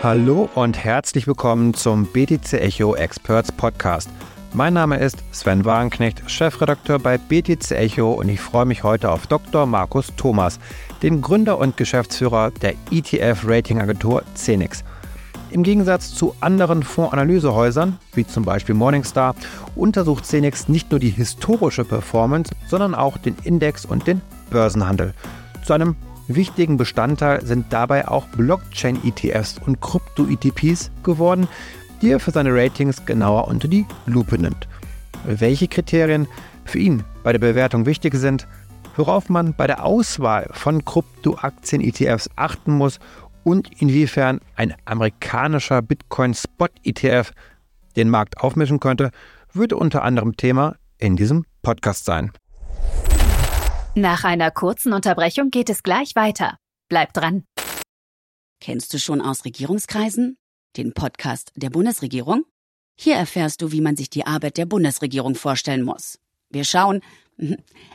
Hallo und herzlich willkommen zum BTC Echo Experts Podcast. Mein Name ist Sven Wagenknecht, Chefredakteur bei BTC Echo und ich freue mich heute auf Dr. Markus Thomas, den Gründer und Geschäftsführer der ETF-Ratingagentur Cenix. Im Gegensatz zu anderen Fondsanalysehäusern, wie zum Beispiel Morningstar, untersucht Cenix nicht nur die historische Performance, sondern auch den Index und den Börsenhandel. Zu einem wichtigen Bestandteil sind dabei auch Blockchain-ETFs und Krypto-ETPs geworden, die er für seine Ratings genauer unter die Lupe nimmt. Welche Kriterien für ihn bei der Bewertung wichtig sind, worauf man bei der Auswahl von Krypto-Aktien-ETFs achten muss und inwiefern ein amerikanischer Bitcoin-Spot-ETF den Markt aufmischen könnte, würde unter anderem Thema in diesem Podcast sein. Nach einer kurzen Unterbrechung geht es gleich weiter. Bleibt dran. Kennst du schon aus Regierungskreisen? Den Podcast der Bundesregierung? Hier erfährst du, wie man sich die Arbeit der Bundesregierung vorstellen muss. Wir schauen,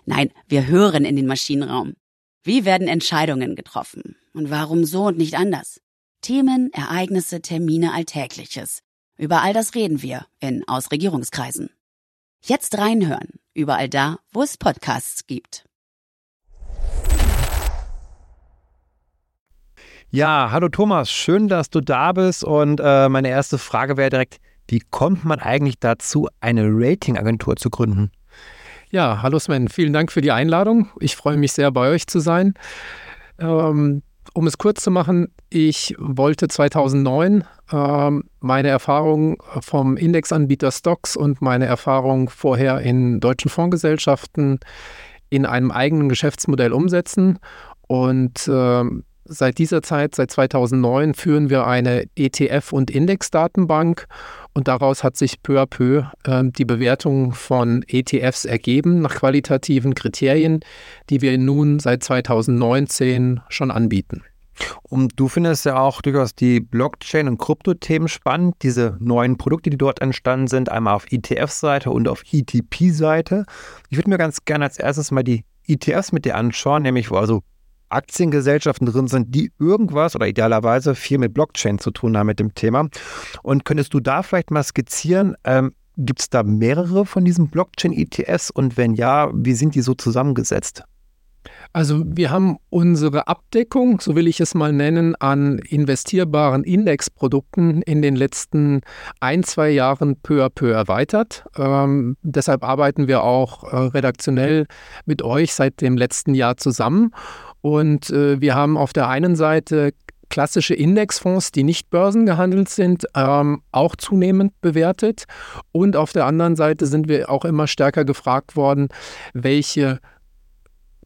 nein, wir hören in den Maschinenraum. Wie werden Entscheidungen getroffen? Und warum so und nicht anders? Themen, Ereignisse, Termine, Alltägliches. Über all das reden wir in Aus Regierungskreisen. Jetzt reinhören, überall da, wo es Podcasts gibt. Ja, hallo Thomas, schön, dass du da bist. Und äh, meine erste Frage wäre direkt, wie kommt man eigentlich dazu, eine Ratingagentur zu gründen? Ja, hallo Sven, vielen Dank für die Einladung. Ich freue mich sehr, bei euch zu sein. Ähm, um es kurz zu machen, ich wollte 2009 ähm, meine Erfahrung vom Indexanbieter Stocks und meine Erfahrung vorher in deutschen Fondsgesellschaften in einem eigenen Geschäftsmodell umsetzen. Und ähm, Seit dieser Zeit, seit 2009, führen wir eine ETF- und Indexdatenbank und daraus hat sich peu à peu äh, die Bewertung von ETFs ergeben nach qualitativen Kriterien, die wir nun seit 2019 schon anbieten. Und du findest ja auch durchaus die Blockchain- und Krypto-Themen spannend, diese neuen Produkte, die dort entstanden sind, einmal auf ETF-Seite und auf ETP-Seite. Ich würde mir ganz gerne als erstes mal die ETFs mit dir anschauen, nämlich wo also Aktiengesellschaften drin sind, die irgendwas oder idealerweise viel mit Blockchain zu tun haben mit dem Thema. Und könntest du da vielleicht mal skizzieren, ähm, gibt es da mehrere von diesen Blockchain-ETFs und wenn ja, wie sind die so zusammengesetzt? Also wir haben unsere Abdeckung, so will ich es mal nennen, an investierbaren Indexprodukten in den letzten ein, zwei Jahren peu à peu erweitert. Ähm, deshalb arbeiten wir auch äh, redaktionell mit euch seit dem letzten Jahr zusammen. Und äh, wir haben auf der einen Seite klassische Indexfonds, die nicht börsengehandelt sind, ähm, auch zunehmend bewertet. Und auf der anderen Seite sind wir auch immer stärker gefragt worden, welche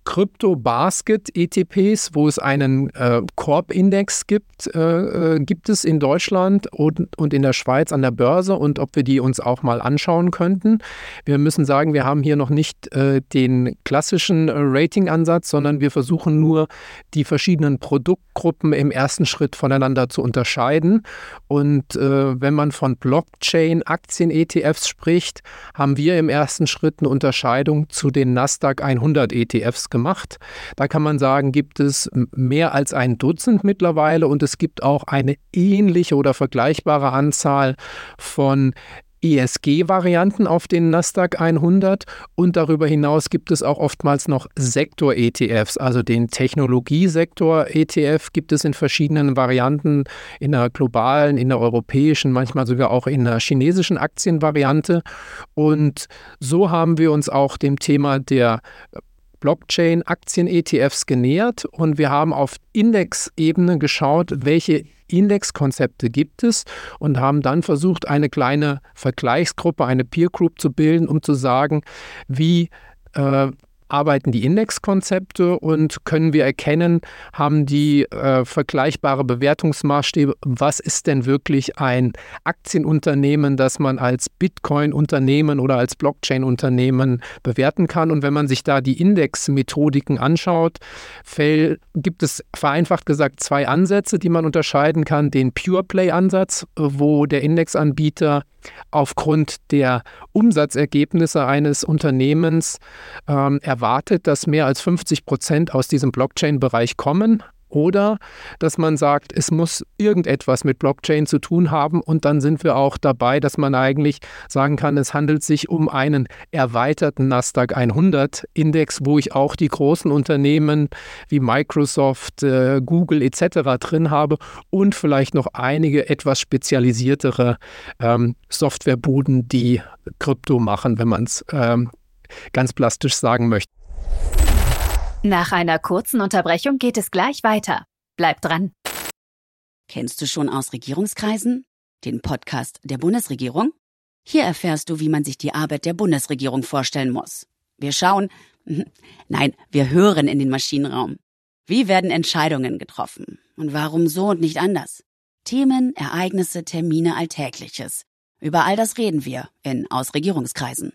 Crypto-Basket-ETPs, wo es einen äh, Corp-Index gibt, äh, äh, gibt es in Deutschland und, und in der Schweiz an der Börse und ob wir die uns auch mal anschauen könnten. Wir müssen sagen, wir haben hier noch nicht äh, den klassischen äh, Rating-Ansatz, sondern wir versuchen nur, die verschiedenen Produktgruppen im ersten Schritt voneinander zu unterscheiden. Und äh, wenn man von Blockchain-Aktien-ETFs spricht, haben wir im ersten Schritt eine Unterscheidung zu den Nasdaq 100 ETFs gemacht gemacht. Da kann man sagen, gibt es mehr als ein Dutzend mittlerweile und es gibt auch eine ähnliche oder vergleichbare Anzahl von ESG-Varianten auf den Nasdaq 100 und darüber hinaus gibt es auch oftmals noch Sektor-ETFs, also den Technologiesektor-ETF gibt es in verschiedenen Varianten, in der globalen, in der europäischen, manchmal sogar auch in der chinesischen Aktienvariante. Und so haben wir uns auch dem Thema der Blockchain-Aktien-ETFs genähert und wir haben auf Indexebene geschaut, welche Indexkonzepte gibt es und haben dann versucht, eine kleine Vergleichsgruppe, eine Peer Group zu bilden, um zu sagen, wie äh, arbeiten die Indexkonzepte und können wir erkennen, haben die äh, vergleichbare Bewertungsmaßstäbe, was ist denn wirklich ein Aktienunternehmen, das man als Bitcoin-Unternehmen oder als Blockchain-Unternehmen bewerten kann. Und wenn man sich da die Indexmethodiken anschaut, gibt es vereinfacht gesagt zwei Ansätze, die man unterscheiden kann. Den Pure Play-Ansatz, wo der Indexanbieter aufgrund der Umsatzergebnisse eines Unternehmens ähm, erwartet, dass mehr als 50 Prozent aus diesem Blockchain-Bereich kommen Oder dass man sagt, es muss irgendetwas mit Blockchain zu tun haben und dann sind wir auch dabei, dass man eigentlich sagen kann, es handelt sich um einen erweiterten Nasdaq 100 Index, wo ich auch die großen Unternehmen wie Microsoft, äh, Google etc. drin habe und vielleicht noch einige etwas spezialisiertere ähm, Softwarebuden, die Krypto machen, wenn man es ähm, ganz plastisch sagen möchte. Nach einer kurzen Unterbrechung geht es gleich weiter. Bleibt dran. Kennst du schon aus Regierungskreisen? Den Podcast der Bundesregierung? Hier erfährst du, wie man sich die Arbeit der Bundesregierung vorstellen muss. Wir schauen, nein, wir hören in den Maschinenraum. Wie werden Entscheidungen getroffen? Und warum so und nicht anders? Themen, Ereignisse, Termine, Alltägliches. Über all das reden wir in Aus Regierungskreisen.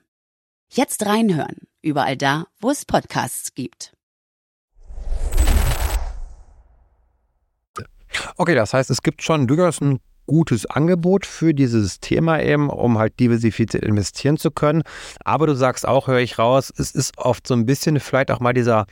Jetzt reinhören, überall da, wo es Podcasts gibt. Okay, das heißt, es gibt schon durchaus ein gutes Angebot für dieses Thema eben, um halt diversifiziert investieren zu können. Aber du sagst auch, höre ich raus, es ist oft so ein bisschen vielleicht auch mal dieser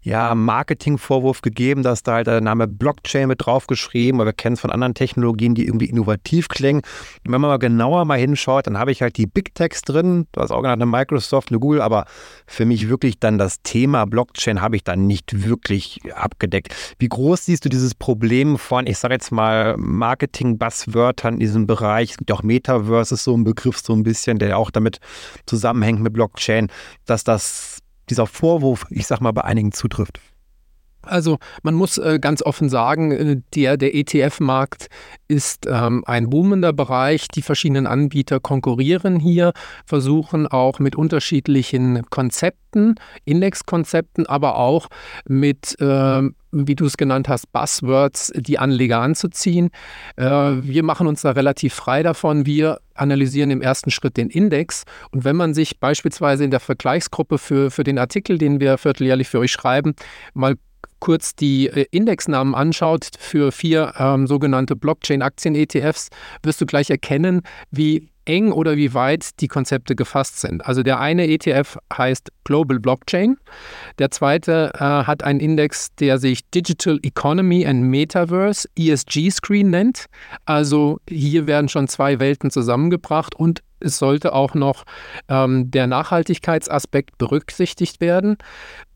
ja, Marketingvorwurf gegeben, dass da halt der Name Blockchain mit draufgeschrieben, aber wir kennen es von anderen Technologien, die irgendwie innovativ klingen. Und wenn man mal genauer mal hinschaut, dann habe ich halt die Big Techs drin, du hast auch genannt eine Microsoft, eine Google, aber für mich wirklich dann das Thema Blockchain habe ich dann nicht wirklich abgedeckt. Wie groß siehst du dieses Problem von, ich sage jetzt mal, Marketing-Buzzwörtern in diesem Bereich? Es gibt auch Metaverse, ist so ein Begriff so ein bisschen, der auch damit zusammenhängt mit Blockchain, dass das dieser Vorwurf, ich sag mal, bei einigen zutrifft? Also man muss äh, ganz offen sagen, äh, der, der ETF-Markt ist ähm, ein boomender Bereich. Die verschiedenen Anbieter konkurrieren hier, versuchen auch mit unterschiedlichen Konzepten, Indexkonzepten, aber auch mit, äh, wie du es genannt hast, Buzzwords, die Anleger anzuziehen. Äh, wir machen uns da relativ frei davon. Wir analysieren im ersten Schritt den Index. Und wenn man sich beispielsweise in der Vergleichsgruppe für, für den Artikel, den wir vierteljährlich für euch schreiben, mal kurz die äh, Indexnamen anschaut für vier ähm, sogenannte Blockchain-Aktien-ETFs, wirst du gleich erkennen, wie eng oder wie weit die Konzepte gefasst sind. Also der eine ETF heißt Global Blockchain, der zweite äh, hat einen Index, der sich Digital Economy and Metaverse ESG Screen nennt. Also hier werden schon zwei Welten zusammengebracht und es sollte auch noch ähm, der Nachhaltigkeitsaspekt berücksichtigt werden.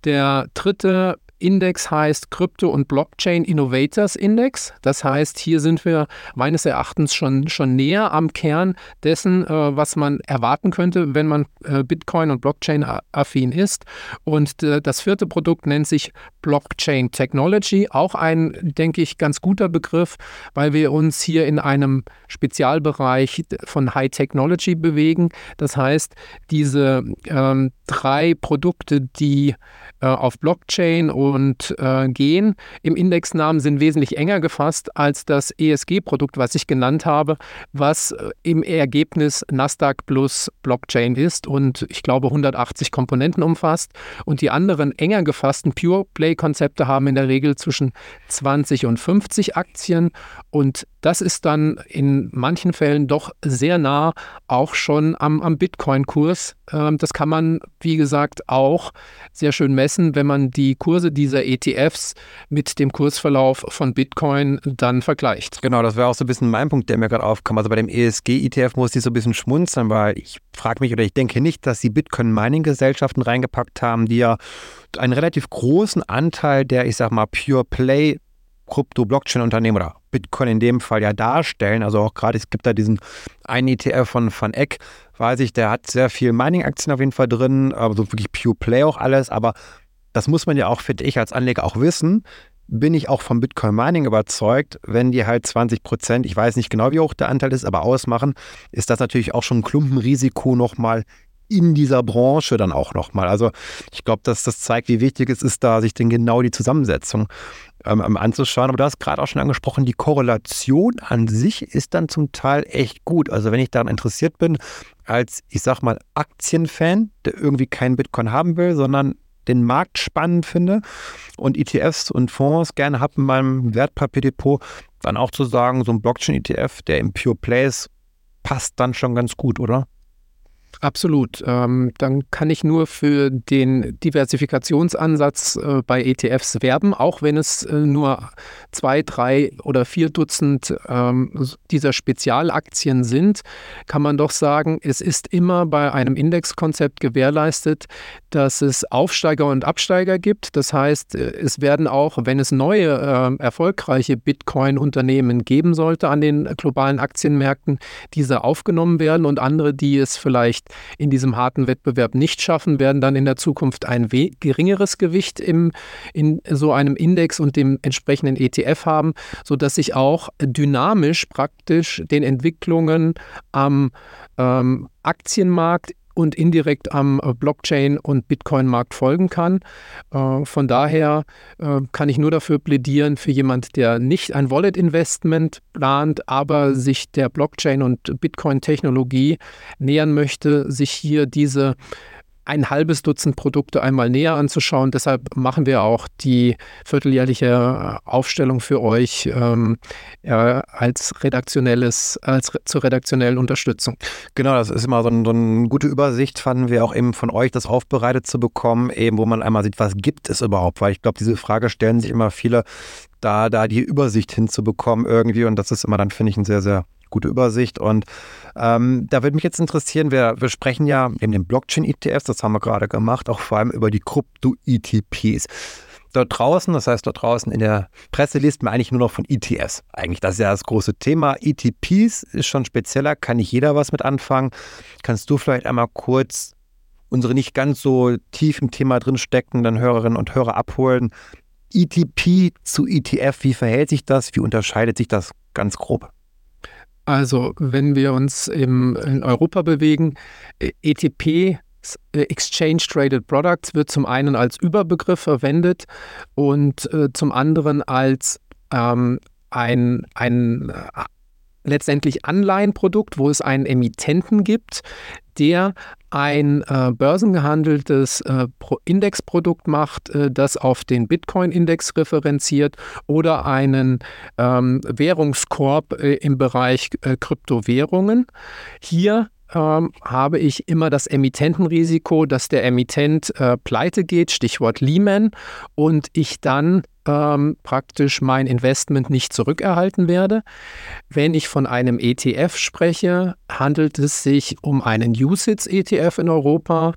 Der dritte Index heißt Crypto und Blockchain Innovators Index. Das heißt, hier sind wir meines Erachtens schon, schon näher am Kern dessen, äh, was man erwarten könnte, wenn man äh, Bitcoin und Blockchain affin ist. Und äh, das vierte Produkt nennt sich Blockchain Technology. Auch ein, denke ich, ganz guter Begriff, weil wir uns hier in einem Spezialbereich von High Technology bewegen. Das heißt, diese ähm, drei Produkte, die äh, auf Blockchain und äh, gehen im Indexnamen sind wesentlich enger gefasst als das ESG-Produkt, was ich genannt habe, was äh, im Ergebnis Nasdaq plus Blockchain ist und ich glaube 180 Komponenten umfasst. Und die anderen enger gefassten Pure Play-Konzepte haben in der Regel zwischen 20 und 50 Aktien und das ist dann in manchen Fällen doch sehr nah auch schon am, am Bitcoin-Kurs. Ähm, das kann man, wie gesagt, auch sehr schön messen, wenn man die Kurse dieser ETFs mit dem Kursverlauf von Bitcoin dann vergleicht. Genau, das wäre auch so ein bisschen mein Punkt, der mir gerade aufkam. Also bei dem ESG-ETF muss ich so ein bisschen schmunzeln, weil ich frage mich oder ich denke nicht, dass sie Bitcoin-Mining-Gesellschaften reingepackt haben, die ja einen relativ großen Anteil der, ich sag mal, Pure Play Krypto-Blockchain-Unternehmen oder Bitcoin in dem Fall ja darstellen. Also auch gerade, es gibt da diesen einen ETF von Van Eck, weiß ich, der hat sehr viel Mining-Aktien auf jeden Fall drin, also wirklich Pure Play auch alles, aber das muss man ja auch, finde ich, als Anleger auch wissen. Bin ich auch vom Bitcoin Mining überzeugt, wenn die halt 20 Prozent, ich weiß nicht genau, wie hoch der Anteil ist, aber ausmachen, ist das natürlich auch schon ein Klumpenrisiko nochmal in dieser Branche dann auch nochmal. Also ich glaube, dass das zeigt, wie wichtig es ist, da sich denn genau die Zusammensetzung ähm, anzuschauen. Aber du hast gerade auch schon angesprochen, die Korrelation an sich ist dann zum Teil echt gut. Also wenn ich daran interessiert bin, als ich sag mal Aktienfan, der irgendwie keinen Bitcoin haben will, sondern den Markt spannend finde und ETFs und Fonds gerne habe in meinem Wertpapierdepot, dann auch zu sagen, so ein Blockchain-ETF, der im Pure ist, passt dann schon ganz gut, oder? Absolut. Ähm, dann kann ich nur für den Diversifikationsansatz äh, bei ETFs werben, auch wenn es äh, nur zwei, drei oder vier Dutzend ähm, dieser Spezialaktien sind, kann man doch sagen, es ist immer bei einem Indexkonzept gewährleistet, dass es Aufsteiger und Absteiger gibt. Das heißt, äh, es werden auch, wenn es neue äh, erfolgreiche Bitcoin-Unternehmen geben sollte an den globalen Aktienmärkten, diese aufgenommen werden und andere, die es vielleicht in diesem harten Wettbewerb nicht schaffen, werden dann in der Zukunft ein geringeres Gewicht im, in so einem Index und dem entsprechenden ETF haben, sodass sich auch dynamisch praktisch den Entwicklungen am ähm, Aktienmarkt und indirekt am äh, Blockchain- und Bitcoin-Markt folgen kann. Äh, von daher äh, kann ich nur dafür plädieren, für jemand, der nicht ein Wallet-Investment plant, aber sich der Blockchain- und Bitcoin-Technologie nähern möchte, sich hier diese ein halbes Dutzend Produkte einmal näher anzuschauen. Deshalb machen wir auch die vierteljährliche Aufstellung für euch ähm, ja, als redaktionelles, als zur redaktionellen Unterstützung. Genau, das ist immer so, ein, so eine gute Übersicht, fanden wir auch eben von euch, das aufbereitet zu bekommen, eben wo man einmal sieht, was gibt es überhaupt, weil ich glaube, diese Frage stellen sich immer viele, da, da die Übersicht hinzubekommen irgendwie und das ist immer dann, finde ich, ein sehr, sehr gute Übersicht. Und ähm, da würde mich jetzt interessieren, wir, wir sprechen ja in den Blockchain-ETFs, das haben wir gerade gemacht, auch vor allem über die Krypto-ETPs. Dort draußen, das heißt dort draußen in der Presse liest man eigentlich nur noch von ETFs. Eigentlich das ist ja das große Thema. ETPs ist schon spezieller, kann nicht jeder was mit anfangen. Kannst du vielleicht einmal kurz unsere nicht ganz so tief im Thema drin steckenden Hörerinnen und Hörer abholen? ETP zu ETF, wie verhält sich das? Wie unterscheidet sich das ganz grob? Also, wenn wir uns im, in Europa bewegen, äh, ETP, äh, Exchange Traded Products, wird zum einen als Überbegriff verwendet und äh, zum anderen als ähm, ein, ein äh, letztendlich Anleihenprodukt, wo es einen Emittenten gibt, der ein äh, börsengehandeltes äh, Indexprodukt macht, äh, das auf den Bitcoin-Index referenziert oder einen ähm, Währungskorb äh, im Bereich äh, Kryptowährungen. Hier ähm, habe ich immer das Emittentenrisiko, dass der Emittent äh, pleite geht, Stichwort Lehman, und ich dann ähm, praktisch mein Investment nicht zurückerhalten werde. Wenn ich von einem ETF spreche, handelt es sich um einen USITS-ETF in Europa,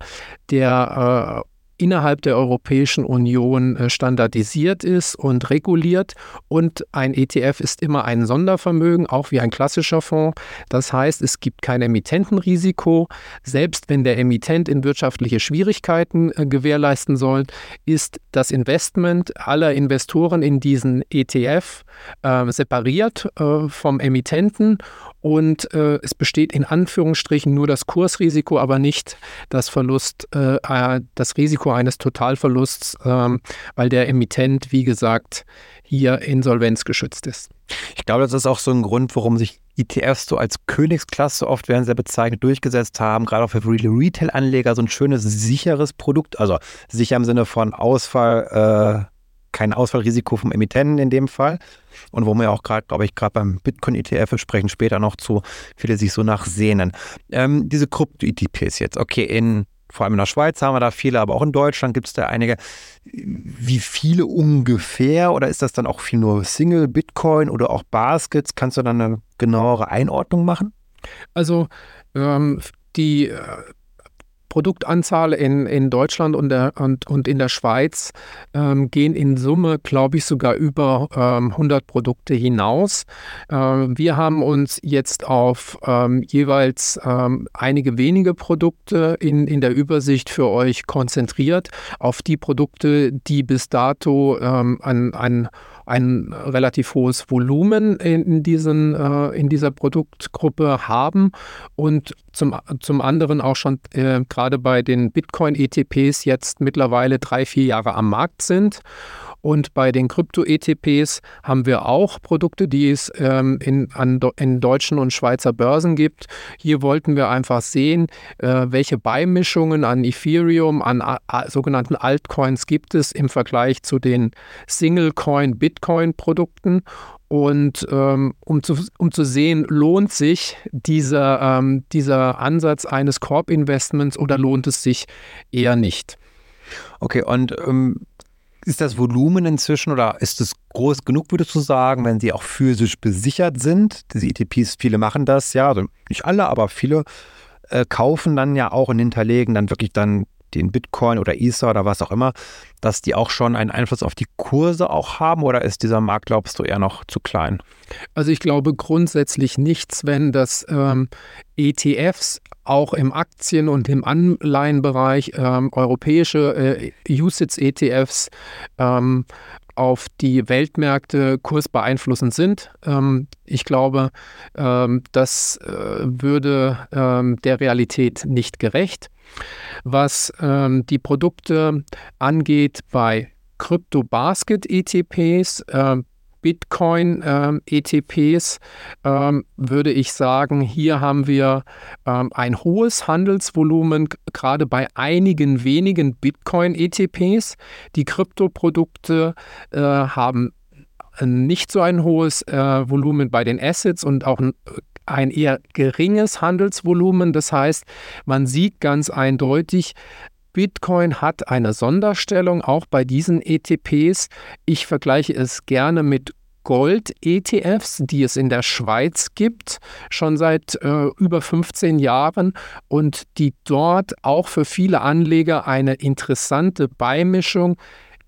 der äh, innerhalb der Europäischen Union äh, standardisiert ist und reguliert. Und ein ETF ist immer ein Sondervermögen, auch wie ein klassischer Fonds. Das heißt, es gibt kein Emittentenrisiko. Selbst wenn der Emittent in wirtschaftliche Schwierigkeiten äh, gewährleisten soll, ist das Investment aller Investoren in diesen ETF äh, separiert vom Emittenten und äh, es besteht in Anführungsstrichen nur das Kursrisiko, aber nicht das Verlust, äh, äh, das Risiko eines Totalverlusts, ähm, weil der Emittent, wie gesagt, hier insolvenzgeschützt ist. Ich glaube, das ist auch so ein Grund, warum sich ETFs so als Königsklasse oft werden sehr bezeichnet durchgesetzt haben, gerade auch für Retail-Anleger so ein schönes, sicheres Produkt, also sicher im Sinne von Ausfall, äh, kein Ausfallrisiko vom Emittenten in dem Fall. Und wo wir auch gerade, glaube ich, gerade beim Bitcoin-ETF sprechen später noch zu, viele sich so nachsehnen. Ähm, diese Krypto-ETPs jetzt, okay, in vor allem in der Schweiz haben wir da viele, aber auch in Deutschland gibt es da einige. Wie viele ungefähr? Oder ist das dann auch viel nur Single, Bitcoin oder auch Baskets? Kannst du dann eine genauere Einordnung machen? Also ähm, die äh, Produktanzahl in, in Deutschland und, der, und, und in der Schweiz ähm, gehen in Summe, glaube ich, sogar über ähm, 100 Produkte hinaus. Ähm, wir haben uns jetzt auf ähm, jeweils ähm, einige wenige Produkte in, in der Übersicht für euch konzentriert, auf die Produkte, die bis dato ähm, an, an ein relativ hohes Volumen in, diesen, äh, in dieser Produktgruppe haben und zum, zum anderen auch schon äh, gerade bei den Bitcoin-ETPs jetzt mittlerweile drei, vier Jahre am Markt sind. Und bei den Krypto-ETPs haben wir auch Produkte, die es ähm, in, an, in deutschen und Schweizer Börsen gibt. Hier wollten wir einfach sehen, äh, welche Beimischungen an Ethereum, an a, a, sogenannten Altcoins gibt es im Vergleich zu den Single-Coin-Bitcoin-Produkten Und ähm, um, zu, um zu sehen, lohnt sich dieser, ähm, dieser Ansatz eines Korb-Investments oder lohnt es sich eher nicht. Okay, und ähm, ist das Volumen inzwischen oder ist es groß genug, würdest du sagen, wenn sie auch physisch besichert sind? Diese ETPs, viele machen das, ja, also nicht alle, aber viele äh, kaufen dann ja auch und hinterlegen dann wirklich dann den Bitcoin oder Ether oder was auch immer, dass die auch schon einen Einfluss auf die Kurse auch haben oder ist dieser Markt, glaubst du, eher noch zu klein? Also ich glaube grundsätzlich nichts, wenn das ähm, ETFs auch im Aktien- und im Anleihenbereich ähm, europäische äh, USITS-ETFs ähm, auf die Weltmärkte kursbeeinflussend sind. Ähm, ich glaube, ähm, das äh, würde ähm, der Realität nicht gerecht. Was ähm, die Produkte angeht bei Crypto Basket ETPs, äh, Bitcoin ähm, ähm, würde ich sagen, hier haben wir ähm, ein hohes Handelsvolumen, gerade bei einigen wenigen Bitcoin ETPs. Die Kryptoprodukte äh, haben nicht so ein hohes äh, Volumen bei den Assets und auch ein eher geringes Handelsvolumen. Das heißt, man sieht ganz eindeutig, Bitcoin hat eine Sonderstellung, auch bei diesen ETPs. Ich vergleiche es gerne mit Gold-ETFs, die es in der Schweiz gibt, schon seit äh, über 15 Jahren und die dort auch für viele Anleger eine interessante Beimischung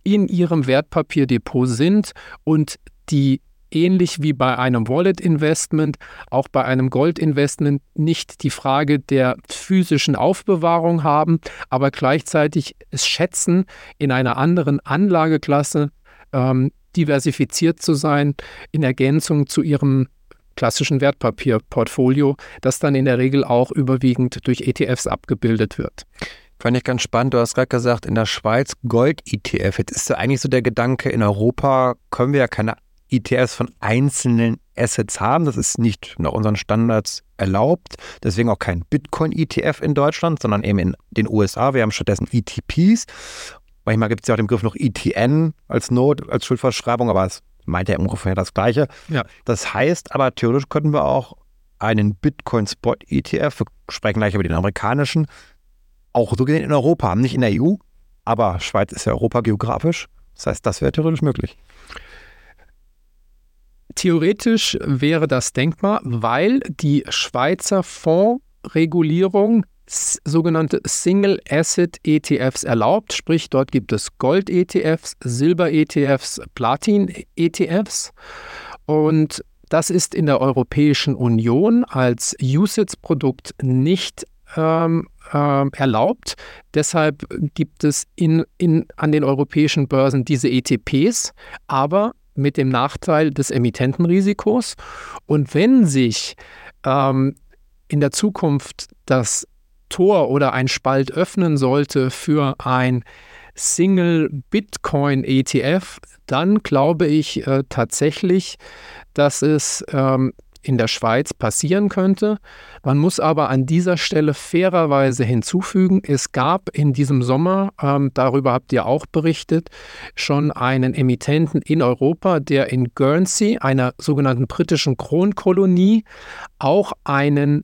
in ihrem Wertpapierdepot sind und die ähnlich wie bei einem Wallet-Investment, auch bei einem Gold-Investment nicht die Frage der physischen Aufbewahrung haben, aber gleichzeitig es schätzen, in einer anderen Anlageklasse ähm, diversifiziert zu sein, in Ergänzung zu ihrem klassischen Wertpapierportfolio, das dann in der Regel auch überwiegend durch ETFs abgebildet wird. Fand ich ganz spannend. Du hast gerade gesagt, in der Schweiz Gold-ETF. Jetzt ist ja eigentlich so der Gedanke, in Europa können wir ja keine ETFs von einzelnen Assets haben. Das ist nicht nach unseren Standards erlaubt. Deswegen auch kein Bitcoin-ETF in Deutschland, sondern eben in den USA. Wir haben stattdessen ETPs. Manchmal gibt es ja auch den Begriff noch ETN als Not, als Schuldverschreibung, aber es meint ja ungefähr das Gleiche. Ja. Das heißt aber, theoretisch könnten wir auch einen Bitcoin-Spot-ETF, wir sprechen gleich über den amerikanischen, auch so gesehen in Europa haben. Nicht in der EU, aber Schweiz ist ja Europa geografisch. Das heißt, das wäre theoretisch möglich. Theoretisch wäre das denkbar, weil die Schweizer Fondsregulierung sogenannte Single Asset ETFs erlaubt, sprich dort gibt es Gold ETFs, Silber ETFs, Platin ETFs und das ist in der Europäischen Union als USITS-Produkt nicht ähm, äh, erlaubt. Deshalb gibt es in, in, an den europäischen Börsen diese ETPs, aber mit dem Nachteil des Emittentenrisikos. Und wenn sich ähm, in der Zukunft das Tor oder ein Spalt öffnen sollte für ein Single Bitcoin ETF, dann glaube ich äh, tatsächlich, dass es ähm, in der Schweiz passieren könnte. Man muss aber an dieser Stelle fairerweise hinzufügen, es gab in diesem Sommer, ähm, darüber habt ihr auch berichtet, schon einen Emittenten in Europa, der in Guernsey, einer sogenannten britischen Kronkolonie, auch einen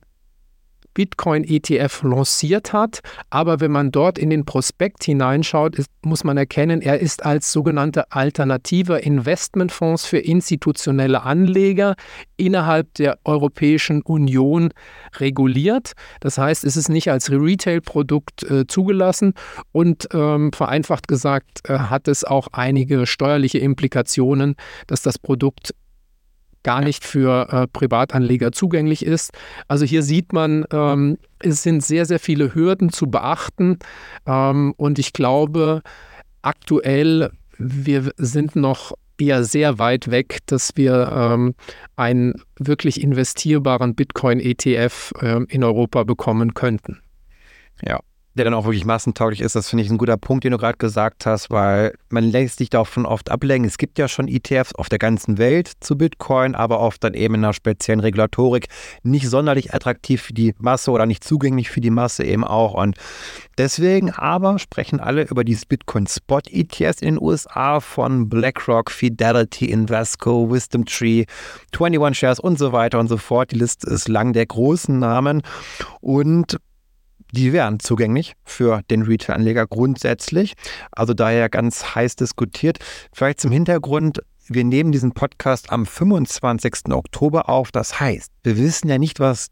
Bitcoin-ETF lanciert hat. Aber wenn man dort in den Prospekt hineinschaut, ist, muss man erkennen, er ist als sogenannte alternative Investmentfonds für institutionelle Anleger innerhalb der Europäischen Union reguliert. Das heißt, es ist nicht als Retail-Produkt äh, zugelassen und ähm, vereinfacht gesagt äh, hat es auch einige steuerliche Implikationen, dass das Produkt gar nicht für äh, Privatanleger zugänglich ist. Also hier sieht man, ähm, es sind sehr, sehr viele Hürden zu beachten. Ähm, und ich glaube, aktuell, wir sind noch eher sehr weit weg, dass wir ähm, einen wirklich investierbaren Bitcoin-ETF äh, in Europa bekommen könnten. Ja, der dann auch wirklich massentauglich ist. Das finde ich ein guter Punkt, den du gerade gesagt hast, weil man lässt sich davon oft ablenken. Es gibt ja schon ETFs auf der ganzen Welt zu Bitcoin, aber oft dann eben in einer speziellen Regulatorik nicht sonderlich attraktiv für die Masse oder nicht zugänglich für die Masse eben auch. Und deswegen aber sprechen alle über dieses Bitcoin Spot ETFs in den USA von BlackRock, Fidelity, Invesco, Wisdom Tree, 21 Shares und so weiter und so fort. Die Liste ist lang der großen Namen und die wären zugänglich für den Retail-Anleger grundsätzlich. Also daher ganz heiß diskutiert. Vielleicht zum Hintergrund, wir nehmen diesen Podcast am 25. Oktober auf. Das heißt, wir wissen ja nicht, was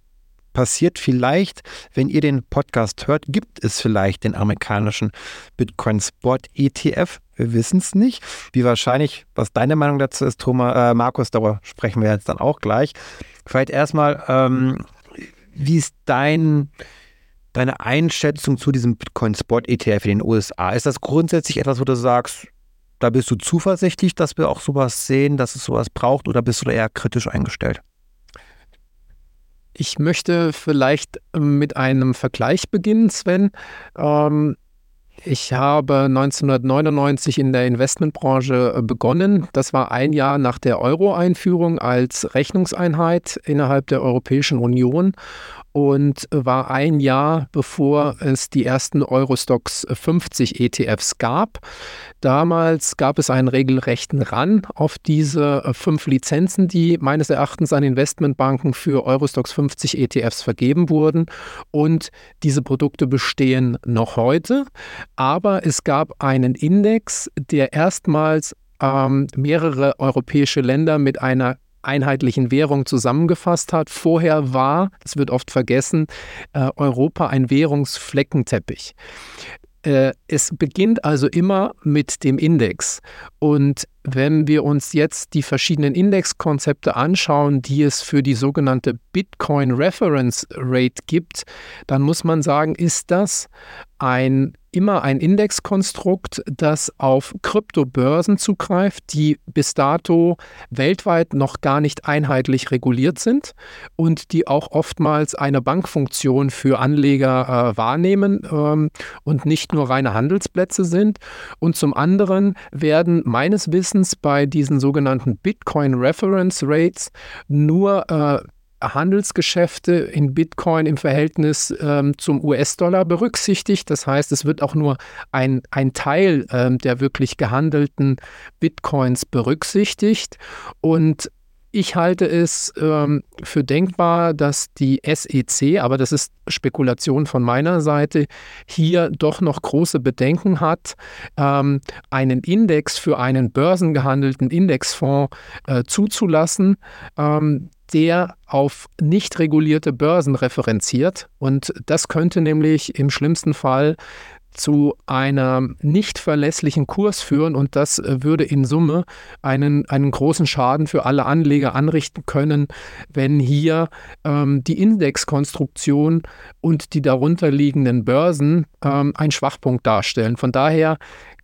passiert. Vielleicht, wenn ihr den Podcast hört, gibt es vielleicht den amerikanischen Bitcoin Spot ETF. Wir wissen es nicht. Wie wahrscheinlich, was deine Meinung dazu ist, Thomas, äh, Markus, darüber sprechen wir jetzt dann auch gleich. Vielleicht erstmal, ähm, wie ist dein deine Einschätzung zu diesem Bitcoin-Spot-ETF in den USA? Ist das grundsätzlich etwas, wo du sagst, da bist du zuversichtlich, dass wir auch sowas sehen, dass es sowas braucht, oder bist du da eher kritisch eingestellt? Ich möchte vielleicht ähm, mit einem Vergleich beginnen, Sven. Ähm, ich habe 1999 in der Investmentbranche äh, begonnen. Das war ein Jahr nach der Euro-Einführung als Rechnungseinheit innerhalb der Europäischen Union und war ein Jahr bevor es die ersten Eurostox 50 ETFs gab. Damals gab es einen regelrechten Run auf diese fünf Lizenzen, die meines Erachtens an Investmentbanken für Eurostox 50 ETFs vergeben wurden. Und diese Produkte bestehen noch heute. Aber es gab einen Index, der erstmals ähm, mehrere europäische Länder mit einer einheitlichen Währung zusammengefasst hat. Vorher war, das wird oft vergessen, äh, Europa ein Währungsfleckenteppich. Äh, es beginnt also immer mit dem Index. Und wenn wir uns jetzt die verschiedenen Indexkonzepte anschauen, die es für die sogenannte Bitcoin Reference Rate gibt, dann muss man sagen, ist das ein immer ein Indexkonstrukt, das auf Kryptobörsen zugreift, die bis dato weltweit noch gar nicht einheitlich reguliert sind und die auch oftmals eine Bankfunktion für Anleger äh, wahrnehmen ähm, und nicht nur reine Handelsplätze sind. Und zum anderen werden meines Wissens bei diesen sogenannten Bitcoin Reference Rates nur äh, Handelsgeschäfte in Bitcoin im Verhältnis ähm, zum US-Dollar berücksichtigt. Das heißt, es wird auch nur ein, ein Teil ähm, der wirklich gehandelten Bitcoins berücksichtigt. Und ich halte es ähm, für denkbar, dass die SEC, aber das ist Spekulation von meiner Seite, hier doch noch große Bedenken hat, ähm, einen Index für einen börsengehandelten Indexfonds äh, zuzulassen. Ähm, der auf nicht regulierte Börsen referenziert. Und das könnte nämlich im schlimmsten Fall zu einem nicht verlässlichen Kurs führen und das äh, würde in Summe einen, einen großen Schaden für alle Anleger anrichten können, wenn hier ähm, die Indexkonstruktion und die darunterliegenden Börsen ähm, einen Schwachpunkt darstellen. Von daher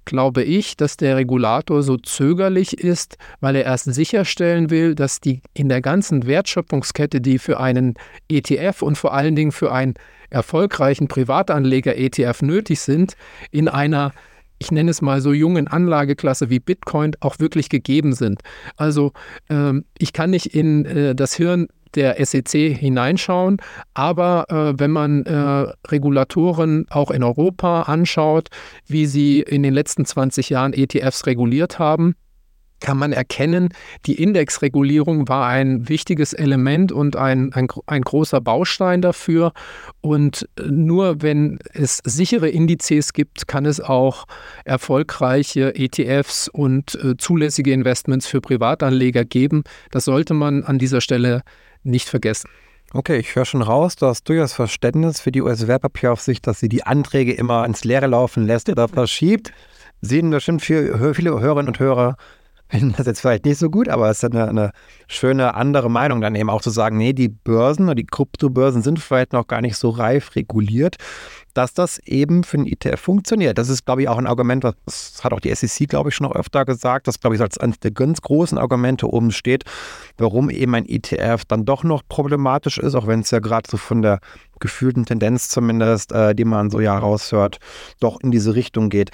glaube ich, dass der Regulator so zögerlich ist, weil er erst sicherstellen will, dass die in der ganzen Wertschöpfungskette, die für einen ETF und vor allen Dingen für einen erfolgreichen Privatanleger-ETF nötig sind, in einer ich nenne es mal so jungen Anlageklasse wie Bitcoin auch wirklich gegeben sind. Also ähm, ich kann nicht in äh, das Hirn der SEC hineinschauen. Aber äh, wenn man äh, Regulatoren auch in Europa anschaut, wie sie in den letzten 20 Jahren ETFs reguliert haben, kann man erkennen, die Indexregulierung war ein wichtiges Element und ein, ein, ein, großer Baustein dafür. Und nur wenn es sichere Indizes gibt, kann es auch erfolgreiche ETFs und äh, zulässige Investments für Privatanleger geben. Das sollte man an dieser Stelle nicht vergessen. Okay, ich höre schon raus, du hast durchaus Verständnis für die US-Wertpapieraufsicht, dass sie die Anträge immer ins Leere laufen lässt oder verschiebt. Sehen bestimmt viele, viele Hörerinnen und Hörer finden das jetzt vielleicht nicht so gut, aber es ist eine, eine schöne andere Meinung, dann eben auch zu sagen, nee, die Börsen oder die Kryptobörsen sind vielleicht noch gar nicht so reif reguliert. Dass das eben für einen ETF funktioniert. Das ist, glaube ich, auch ein Argument, das hat auch die SEC, glaube ich, schon noch öfter gesagt, das, glaube ich, als eines der ganz großen Argumente oben steht, warum eben ein ETF dann doch noch problematisch ist, auch wenn es ja gerade so von der gefühlten Tendenz zumindest, äh, die man so ja raushört, doch in diese Richtung geht.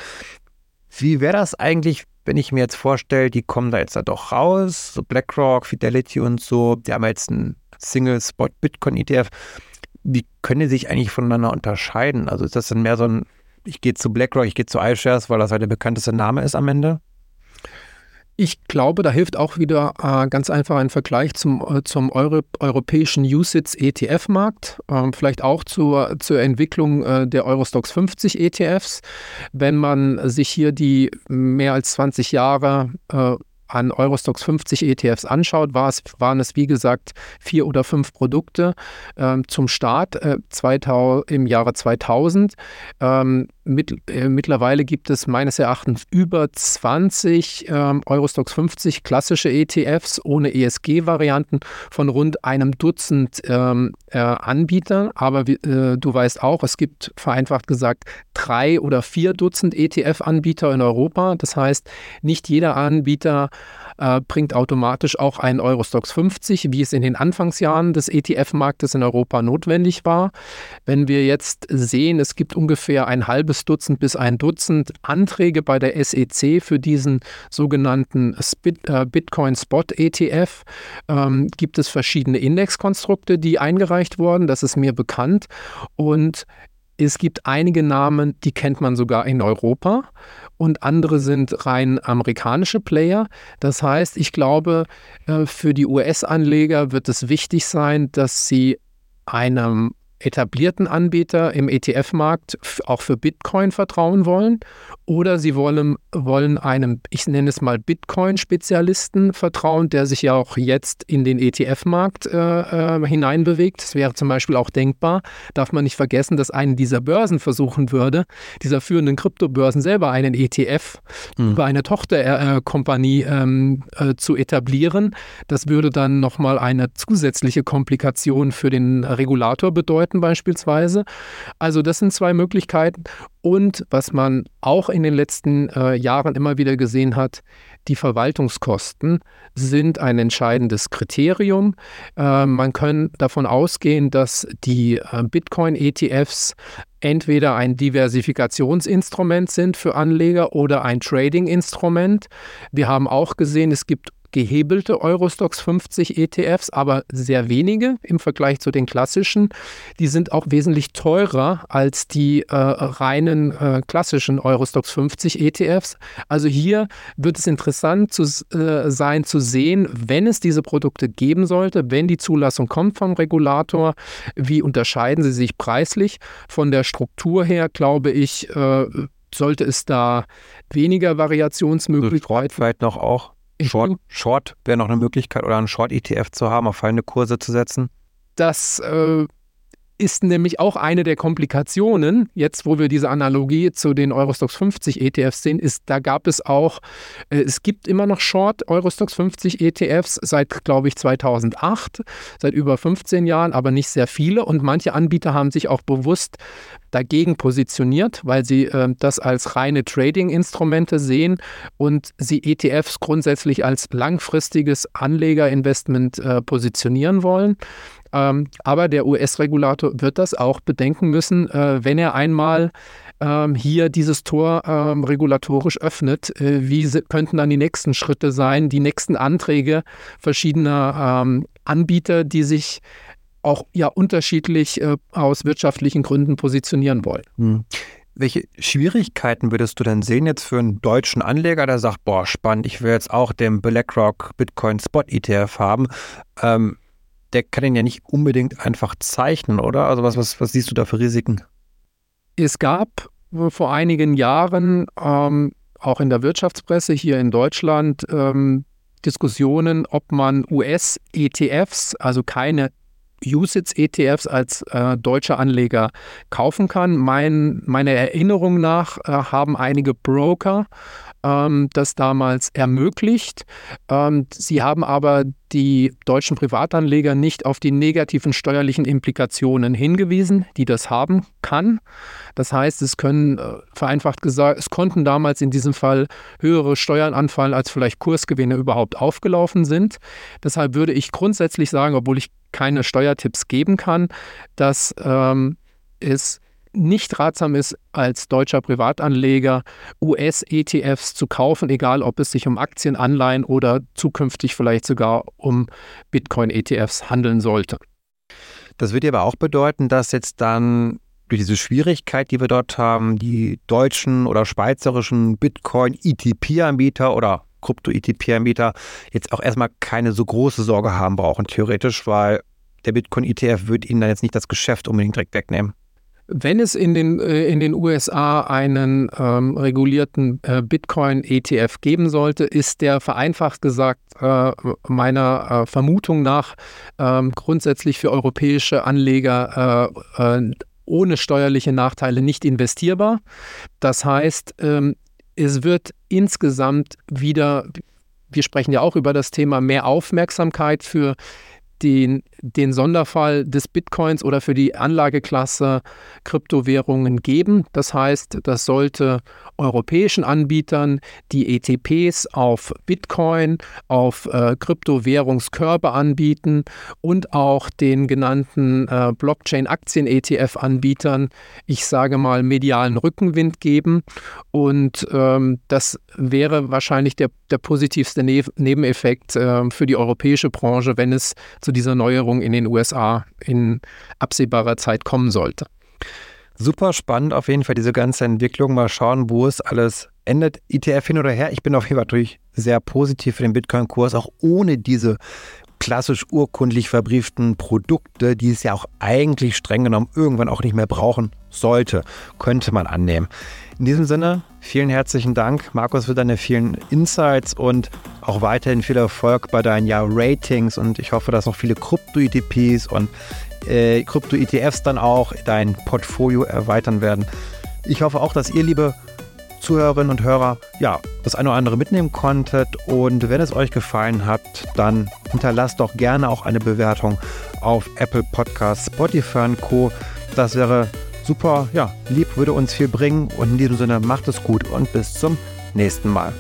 Wie wäre das eigentlich, wenn ich mir jetzt vorstelle, die kommen da jetzt da doch raus, so BlackRock, Fidelity und so, die haben jetzt einen Single-Spot Bitcoin ETF. Wie können die sich eigentlich voneinander unterscheiden? Also ist das dann mehr so ein, ich gehe zu BlackRock, ich gehe zu iShares, weil das halt der bekannteste Name ist am Ende? Ich glaube, da hilft auch wieder äh, ganz einfach ein Vergleich zum, äh, zum Euro europäischen USITS ETF-Markt, äh, vielleicht auch zur, zur Entwicklung äh, der Eurostox 50 ETFs. Wenn man sich hier die mehr als 20 Jahre äh, an Eurostox 50 ETFs anschaut, war es, waren es wie gesagt vier oder fünf Produkte ähm, zum Start äh, 2000, im Jahre 2000. Ähm, mit, äh, mittlerweile gibt es meines Erachtens über 20 ähm, Eurostox 50 klassische ETFs ohne ESG-Varianten von rund einem Dutzend ähm, äh, Anbietern. Aber äh, du weißt auch, es gibt vereinfacht gesagt drei oder vier Dutzend ETF-Anbieter in Europa. Das heißt, nicht jeder Anbieter äh, bringt automatisch auch einen Eurostox 50, wie es in den Anfangsjahren des ETF-Marktes in Europa notwendig war. Wenn wir jetzt sehen, es gibt ungefähr ein halbes Dutzend bis ein Dutzend Anträge bei der SEC für diesen sogenannten äh, Bitcoin Spot ETF, ähm, gibt es verschiedene Indexkonstrukte, die eingereicht wurden. Das ist mir bekannt. Und es gibt einige Namen, die kennt man sogar in Europa und andere sind rein amerikanische Player. Das heißt, ich glaube, äh, für die US-Anleger wird es wichtig sein, dass sie einem etablierten Anbieter im ETF-Markt auch für Bitcoin vertrauen wollen oder sie wollen, wollen einem, ich nenne es mal Bitcoin-Spezialisten vertrauen, der sich ja auch jetzt in den ETF-Markt äh, äh, hineinbewegt. Es wäre zum Beispiel auch denkbar, darf man nicht vergessen, dass eine dieser Börsen versuchen würde, dieser führenden Kryptobörsen selber einen ETF mhm. über eine Tochterkompanie äh, ähm, äh, zu etablieren. Das würde dann nochmal eine zusätzliche Komplikation für den Regulator bedeuten beispielsweise. Also das sind zwei Möglichkeiten. Und was man auch in den letzten äh, Jahren immer wieder gesehen hat, die Verwaltungskosten sind ein entscheidendes Kriterium. Äh, man kann davon ausgehen, dass die äh, Bitcoin-ETFs entweder ein Diversifikationsinstrument sind für Anleger oder ein Trading-Instrument. Wir haben auch gesehen, es gibt gehebelte Eurostox 50 ETFs, aber sehr wenige im Vergleich zu den klassischen. Die sind auch wesentlich teurer als die äh, reinen äh, klassischen Eurostox 50 ETFs. Also hier wird es interessant zu, äh, sein zu sehen, wenn es diese Produkte geben sollte, wenn die Zulassung kommt vom Regulator, wie unterscheiden sie sich preislich. Von der Struktur her glaube ich, äh, sollte es da weniger Variationsmöglichkeiten. Vielleicht noch auch Short, Short wäre noch eine Möglichkeit oder einen Short-ETF zu haben, auf fallende Kurse zu setzen? Das äh, ist nämlich auch eine der Komplikationen, jetzt wo wir diese Analogie zu den Eurostox 50 ETFs sehen, ist, da gab es auch, äh, es gibt immer noch Short Eurostox 50 ETFs seit, glaube ich, 2008, seit über 15 Jahren, aber nicht sehr viele und manche Anbieter haben sich auch bewusst dagegen positioniert, weil sie äh, das als reine Trading-Instrumente sehen und sie ETFs grundsätzlich als langfristiges Anlegerinvestment äh, positionieren wollen. Ähm, aber der US-Regulator wird das auch bedenken müssen, äh, wenn er einmal ähm, hier dieses Tor ähm, regulatorisch öffnet. Äh, wie könnten dann die nächsten Schritte sein, die nächsten Anträge verschiedener ähm, Anbieter, die sich auch ja unterschiedlich äh, aus wirtschaftlichen Gründen positionieren wollen. Hm. Welche Schwierigkeiten würdest du denn sehen jetzt für einen deutschen Anleger, der sagt, boah, spannend, ich will jetzt auch den BlackRock Bitcoin Spot ETF haben. Ähm, der kann ihn ja nicht unbedingt einfach zeichnen, oder? Also was, was, was siehst du da für Risiken? Es gab vor einigen Jahren ähm, auch in der Wirtschaftspresse hier in Deutschland ähm, Diskussionen, ob man US-ETFs, also keine USITS-ETFs als äh, deutscher Anleger kaufen kann. Mein, meiner Erinnerung nach äh, haben einige Broker ähm, das damals ermöglicht. Ähm, sie haben aber die deutschen Privatanleger nicht auf die negativen steuerlichen Implikationen hingewiesen, die das haben kann. Das heißt, es können, äh, vereinfacht gesagt, es konnten damals in diesem Fall höhere Steuern anfallen, als vielleicht Kursgewinne überhaupt aufgelaufen sind. Deshalb würde ich grundsätzlich sagen, obwohl ich keine Steuertipps geben kann, dass ähm, es nicht ratsam ist, als deutscher Privatanleger US-ETFs zu kaufen, egal ob es sich um Aktien, Anleihen oder zukünftig vielleicht sogar um Bitcoin-ETFs handeln sollte. Das würde aber auch bedeuten, dass jetzt dann durch diese Schwierigkeit, die wir dort haben, die deutschen oder schweizerischen Bitcoin-ETP-Anbieter oder Krypto-ETP-Anbieter jetzt auch erstmal keine so große Sorge haben brauchen, theoretisch, weil der Bitcoin-ETF würde ihnen dann jetzt nicht das Geschäft unbedingt direkt wegnehmen. Wenn es in den, äh, in den USA einen ähm, regulierten äh, Bitcoin-ETF geben sollte, ist der vereinfacht gesagt äh, meiner äh, Vermutung nach ähm, grundsätzlich für europäische Anleger äh, äh, ohne steuerliche Nachteile nicht investierbar. Das heißt, ähm, es wird insgesamt wieder, wir sprechen ja auch über das Thema mehr Aufmerksamkeit für den, den Sonderfall des Bitcoins oder für die Anlageklasse Kryptowährungen geben. Das heißt, das sollte europäischen Anbietern die ETPs auf Bitcoin, auf äh, Kryptowährungskörbe anbieten und auch den genannten äh, Blockchain-Aktien-ETF-Anbietern, ich sage mal, medialen Rückenwind geben. Und ähm, das wäre wahrscheinlich der, der positivste ne Nebeneffekt äh, für die europäische Branche, wenn es zu dieser Neuerung in den USA in absehbarer Zeit kommen sollte. Super spannend auf jeden Fall diese ganze Entwicklung. Mal schauen, wo es alles endet. ETF hin oder her. Ich bin auf jeden Fall natürlich sehr positiv für den Bitcoin-Kurs, auch ohne diese klassisch urkundlich verbrieften Produkte, die es ja auch eigentlich streng genommen irgendwann auch nicht mehr brauchen sollte, könnte man annehmen. In diesem Sinne, vielen herzlichen Dank, Markus, für deine vielen Insights und auch weiterhin viel Erfolg bei deinen ja, Ratings und ich hoffe, dass noch viele Krypto-ETPs und äh, Krypto-ETFs dann auch dein Portfolio erweitern werden. Ich hoffe auch, dass ihr, liebe Zuhörerinnen und Hörer, ja, das eine oder andere mitnehmen konntet. Und wenn es euch gefallen hat, dann hinterlasst doch gerne auch eine Bewertung auf Apple Podcasts, Spotify und Co. Das wäre super, ja, lieb, würde uns viel bringen. Und in diesem Sinne, macht es gut und bis zum nächsten Mal.